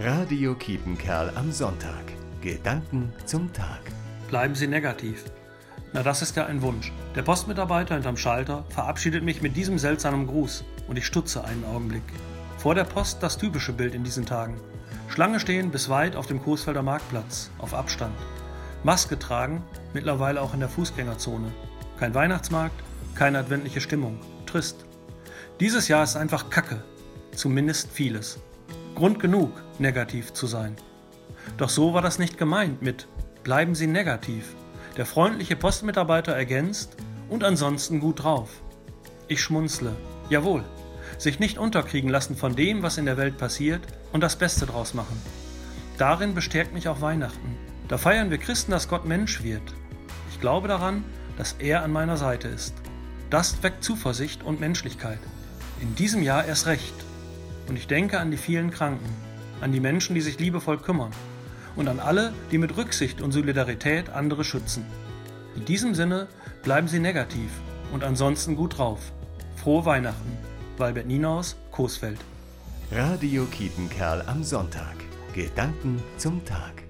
Radio Kiepenkerl am Sonntag. Gedanken zum Tag. Bleiben Sie negativ. Na, das ist ja ein Wunsch. Der Postmitarbeiter hinterm Schalter verabschiedet mich mit diesem seltsamen Gruß und ich stutze einen Augenblick. Vor der Post das typische Bild in diesen Tagen. Schlange stehen bis weit auf dem Coesfelder Marktplatz, auf Abstand. Maske tragen, mittlerweile auch in der Fußgängerzone. Kein Weihnachtsmarkt, keine adventliche Stimmung. Trist. Dieses Jahr ist einfach Kacke. Zumindest vieles. Grund genug, negativ zu sein. Doch so war das nicht gemeint mit Bleiben Sie negativ. Der freundliche Postmitarbeiter ergänzt und ansonsten gut drauf. Ich schmunzle. Jawohl. Sich nicht unterkriegen lassen von dem, was in der Welt passiert und das Beste draus machen. Darin bestärkt mich auch Weihnachten. Da feiern wir Christen, dass Gott Mensch wird. Ich glaube daran, dass er an meiner Seite ist. Das weckt Zuversicht und Menschlichkeit. In diesem Jahr erst recht. Und ich denke an die vielen Kranken, an die Menschen, die sich liebevoll kümmern und an alle, die mit Rücksicht und Solidarität andere schützen. In diesem Sinne bleiben Sie negativ und ansonsten gut drauf. Frohe Weihnachten. Walbert Ninaus, Coesfeld. Radio Kiepenkerl am Sonntag. Gedanken zum Tag.